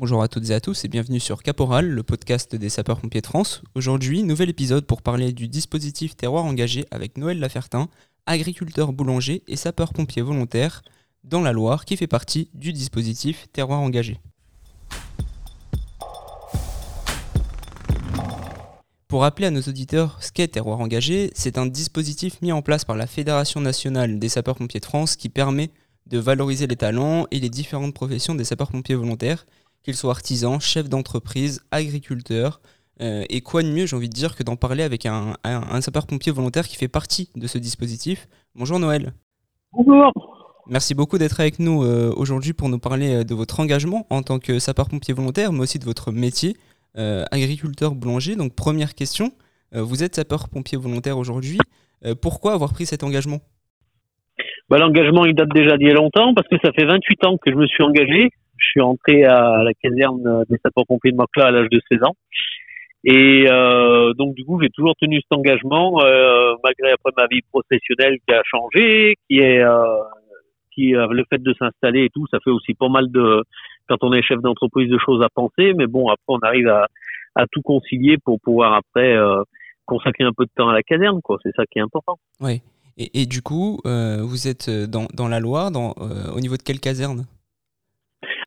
Bonjour à toutes et à tous et bienvenue sur Caporal, le podcast des sapeurs-pompiers de France. Aujourd'hui, nouvel épisode pour parler du dispositif terroir engagé avec Noël Lafertin, agriculteur boulanger et sapeur-pompier volontaire dans la Loire qui fait partie du dispositif terroir engagé. Pour rappeler à nos auditeurs ce qu'est Terroir Engagé, c'est un dispositif mis en place par la Fédération nationale des sapeurs-pompiers de France qui permet de valoriser les talents et les différentes professions des sapeurs-pompiers volontaires qu'ils soient artisans, chefs d'entreprise, agriculteurs. Euh, et quoi de mieux, j'ai envie de dire, que d'en parler avec un, sapeur-pompier volontaire qui fait partie de ce dispositif. Bonjour Noël. Bonjour. Merci beaucoup d'être avec nous euh, aujourd'hui pour nous parler euh, de votre engagement en tant que sapeur-pompier volontaire, mais aussi de votre métier, agriculteur boulanger. Donc première question, vous êtes sapeur-pompier volontaire aujourd'hui. pourquoi avoir pris cet engagement? Bah, L'engagement, il date déjà d'il y a longtemps parce que ça fait 28 ans que je me suis engagé je suis rentré à la caserne des sapeurs-pompiers de à l'âge de 16 ans. Et euh, donc du coup, j'ai toujours tenu cet engagement, euh, malgré après ma vie professionnelle qui a changé, qui est euh, qui le fait de s'installer et tout, ça fait aussi pas mal de quand on est chef d'entreprise de choses à penser. Mais bon, après on arrive à, à tout concilier pour pouvoir après consacrer un peu de temps à la caserne, quoi. C'est ça qui est important. Oui. Et, et du coup, vous êtes dans, dans la Loire, dans, au niveau de quelle caserne?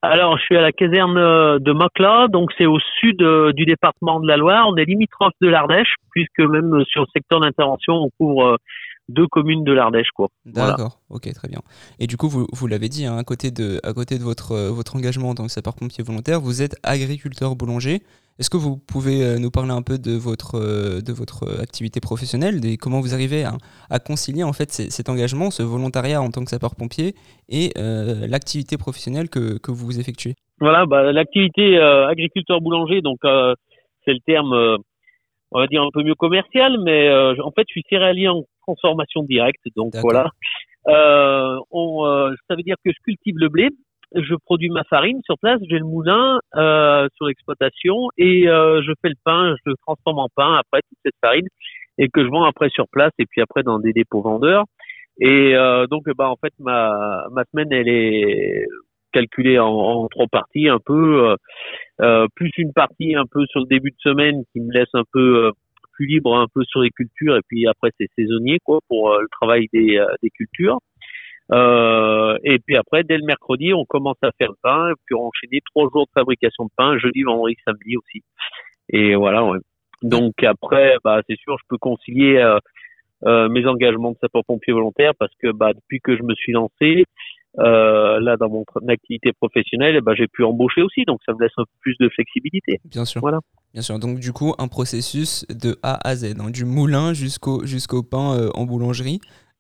Alors, je suis à la caserne euh, de Mocla, donc c'est au sud euh, du département de la Loire. On est limitrophe de l'Ardèche, puisque même sur le secteur d'intervention, on couvre euh, deux communes de l'Ardèche, quoi. D'accord, ok, très bien. Et du coup, vous, vous l'avez dit, hein, à côté de, à côté de votre, votre engagement en tant que sapeur-pompier volontaire, vous êtes agriculteur boulanger. Est-ce que vous pouvez euh, nous parler un peu de votre, euh, de votre activité professionnelle, et comment vous arrivez à, concilier en fait cet engagement, ce volontariat en tant que sapeur-pompier et euh, l'activité professionnelle que, que vous effectuez? Voilà, bah, l'activité agriculteur boulanger, donc c'est le terme, on va dire un peu mieux commercial, mais en fait je suis céréalier en transformation directe, donc voilà. on, ça veut dire que je cultive le blé, je produis ma farine sur place, j'ai le moulin euh, sur l'exploitation et euh, je fais le pain, je le transforme en pain après toute cette farine et que je vends après sur place et puis après dans des dépôts vendeurs. Et euh, donc bah en fait ma ma semaine elle est calculée en, en trois parties un peu euh, euh, plus une partie un peu sur le début de semaine qui me laisse un peu libre un peu sur les cultures et puis après c'est saisonnier quoi pour le travail des des cultures. Euh, et puis après, dès le mercredi, on commence à faire le pain, et puis on enchaîne trois jours de fabrication de pain, jeudi, vendredi, samedi aussi. Et voilà, ouais. Donc après, bah, c'est sûr, je peux concilier euh, euh, mes engagements de sapeur-pompier volontaire parce que bah, depuis que je me suis lancé, euh, là dans mon activité professionnelle, bah, j'ai pu embaucher aussi, donc ça me laisse un peu plus de flexibilité. Bien sûr. Voilà. Bien sûr. Donc du coup, un processus de A à Z, hein, du moulin jusqu'au jusqu'au pain euh, en boulangerie.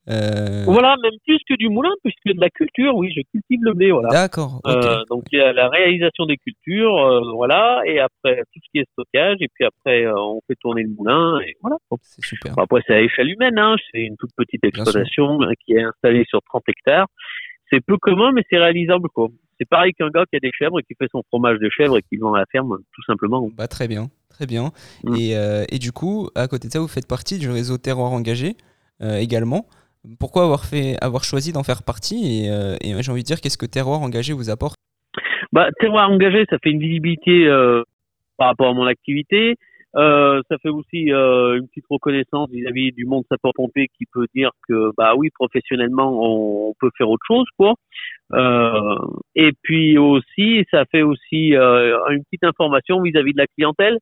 Euh... Voilà, même plus que du moulin, puisque de la culture, oui, je cultive le blé, voilà. D'accord. Euh, donc il y a la réalisation des cultures, euh, voilà, et après tout ce qui est stockage, et puis après euh, on fait tourner le moulin, et voilà. C'est super. après c'est à échelle humaine, hein, c'est une toute petite exploitation hein, qui est installée sur 30 hectares. C'est peu commun, mais c'est réalisable, quoi. C'est pareil qu'un gars qui a des chèvres et qui fait son fromage de chèvre et qui vend à la ferme, tout simplement. Bah très bien, très bien. Mm. Et, euh, et, du coup, à côté de ça, vous faites partie du réseau Terroir Engagé également. Pourquoi avoir, fait, avoir choisi d'en faire partie Et, euh, j'ai envie de dire, qu'est-ce que Terroir Engagé vous apporte? Bah, Terroir Engagé, ça fait une visibilité euh, par rapport à mon activité. Euh, ça fait aussi euh, une petite reconnaissance vis-à-vis du monde sapeur-pompier qui peut dire que bah oui professionnellement on, peut faire autre chose quoi. Euh, et puis aussi ça fait aussi euh, une petite information vis-à-vis de la clientèle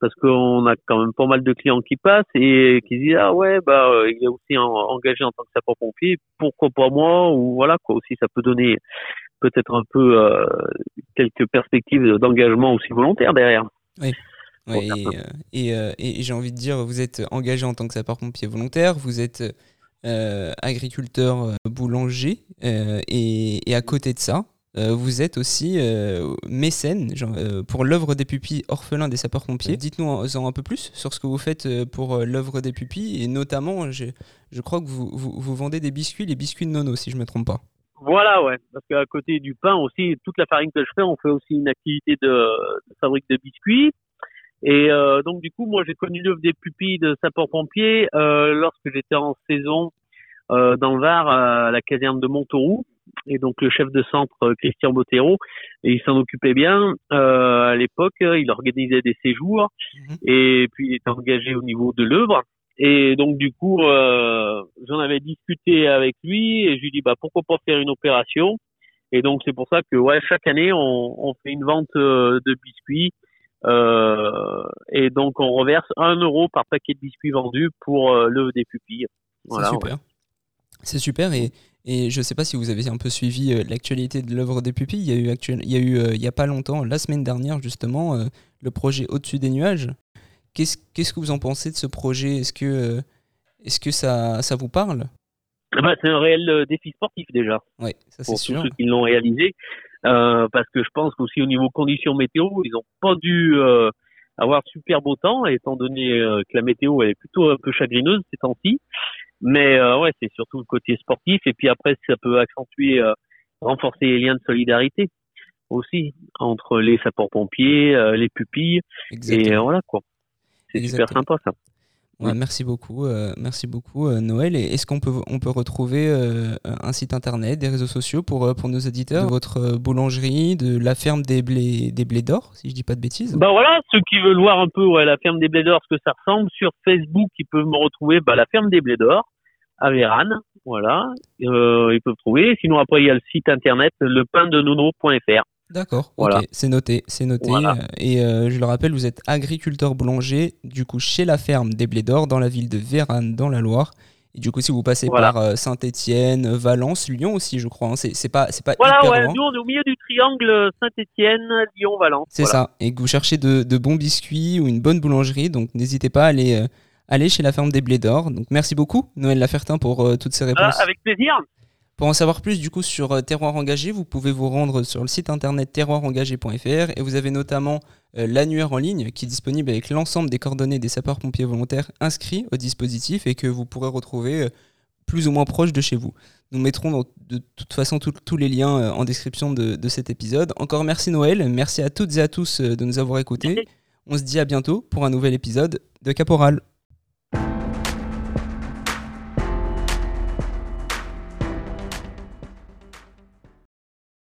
parce qu'on a quand même pas mal de clients qui passent et qui disent ah ouais bah euh, il est aussi engagé en tant que sapeur-pompier, pourquoi pas moi ou voilà quoi aussi ça peut donner peut-être un peu euh, quelques perspectives d'engagement aussi volontaire derrière. Oui. et, et, et j'ai envie de dire, vous êtes engagé en tant que sapeur-pompier volontaire, vous êtes agriculteur boulanger, et, et, à côté de ça, euh, vous êtes aussi euh, mécène euh, pour l'œuvre des pupilles orphelins des sapeurs-pompiers. Dites-nous en, un peu plus sur ce que vous faites pour l'œuvre des pupilles et notamment, je, je crois que vous, vous, vendez des biscuits, les biscuits de Nono, si je ne me trompe pas. Voilà, ouais. Parce qu'à côté du pain aussi, toute la farine que je fais, on fait aussi une activité de, de fabrique de biscuits. Et donc du coup, moi j'ai connu l'œuvre des pupilles de sapeurs-pompiers lorsque j'étais en saison dans le Var à la caserne de Montauroux et donc le chef de centre Christian Bottero, et il s'en occupait bien. à l'époque, il organisait des séjours mhm. et puis il était engagé au niveau de l'œuvre. Et donc du coup, j'en avais discuté avec lui et je lui dis bah pourquoi pas faire une opération? Et donc c'est pour ça que ouais chaque année on, on fait une vente de biscuits euh, et donc on reverse un euro par paquet de biscuits vendus pour euh, le des pupilles. Voilà, c'est super. C'est super et, et je ne sais pas si vous avez un peu suivi euh, l'actualité de l'œuvre des pupilles. Il y a eu, actuel, il y a eu il y a pas longtemps, la semaine dernière justement, le projet Au-dessus des nuages. Qu'est-ce, qu'est-ce que vous en pensez de ce projet? Est-ce que, est-ce que ça, ça vous parle? Ah bah, C'est un réel défi sportif déjà. Oui, ça c'est sûr. Pour ceux qui l'ont réalisé. Euh, parce que je pense qu'aussi au niveau conditions météo, ils n'ont pas dû euh, avoir super beau temps, étant donné euh, que la météo elle est plutôt un peu chagrineuse ces temps-ci. Mais ouais, c'est surtout le côté sportif, et puis après ça peut accentuer, renforcer les liens de solidarité aussi entre les sapeurs-pompiers, les pupilles, et voilà quoi. C'est super sympa ça. Merci beaucoup, euh, merci beaucoup euh, Noël. Et est-ce qu'on peut, on peut retrouver euh, un site internet, des réseaux sociaux pour, pour nos éditeurs, votre boulangerie, de la ferme des blés, des blés d'or, si je dis pas de bêtises? Bah voilà, ceux qui veulent voir un peu ouais, la ferme des blés d'or, ce que ça ressemble, sur Facebook, ils peuvent me retrouver bah, la ferme des blés d'or à Vérane, voilà, ils peuvent trouver. Sinon après il y a le site internet lepindenono.fr. D'accord, voilà. c'est noté, c'est noté. Euh, et euh, je le rappelle, vous êtes agriculteur boulanger, du coup chez la ferme des Blés d'Or, dans la ville de Vérane, dans la Loire. Et du coup, si vous passez par euh, Saint-Étienne, Valence, Lyon aussi, je crois, hein, c'est pas, c'est pas voilà, ouais, Nous, on est au milieu du triangle Saint-Étienne, Lyon, Valence. C'est ça. Et que vous cherchez de, de, bons biscuits ou une bonne boulangerie, donc n'hésitez pas à aller, aller chez la ferme des Blés d'Or. Donc merci beaucoup, Noël Lafertin, pour toutes ces réponses. avec plaisir. Pour en savoir plus du coup sur euh, Terroir Engagé, vous pouvez vous rendre sur le site internet terroirengagé.fr et vous avez notamment euh, l'annuaire en ligne qui est disponible avec l'ensemble des coordonnées des sapeurs-pompiers volontaires inscrits au dispositif et que vous pourrez retrouver euh, plus ou moins proche de chez vous. Nous mettrons de toute façon tous les liens en description de, de, cet épisode. Encore merci Noël, merci à toutes et à tous de nous avoir écoutés. On se dit à bientôt pour un nouvel épisode de Caporal.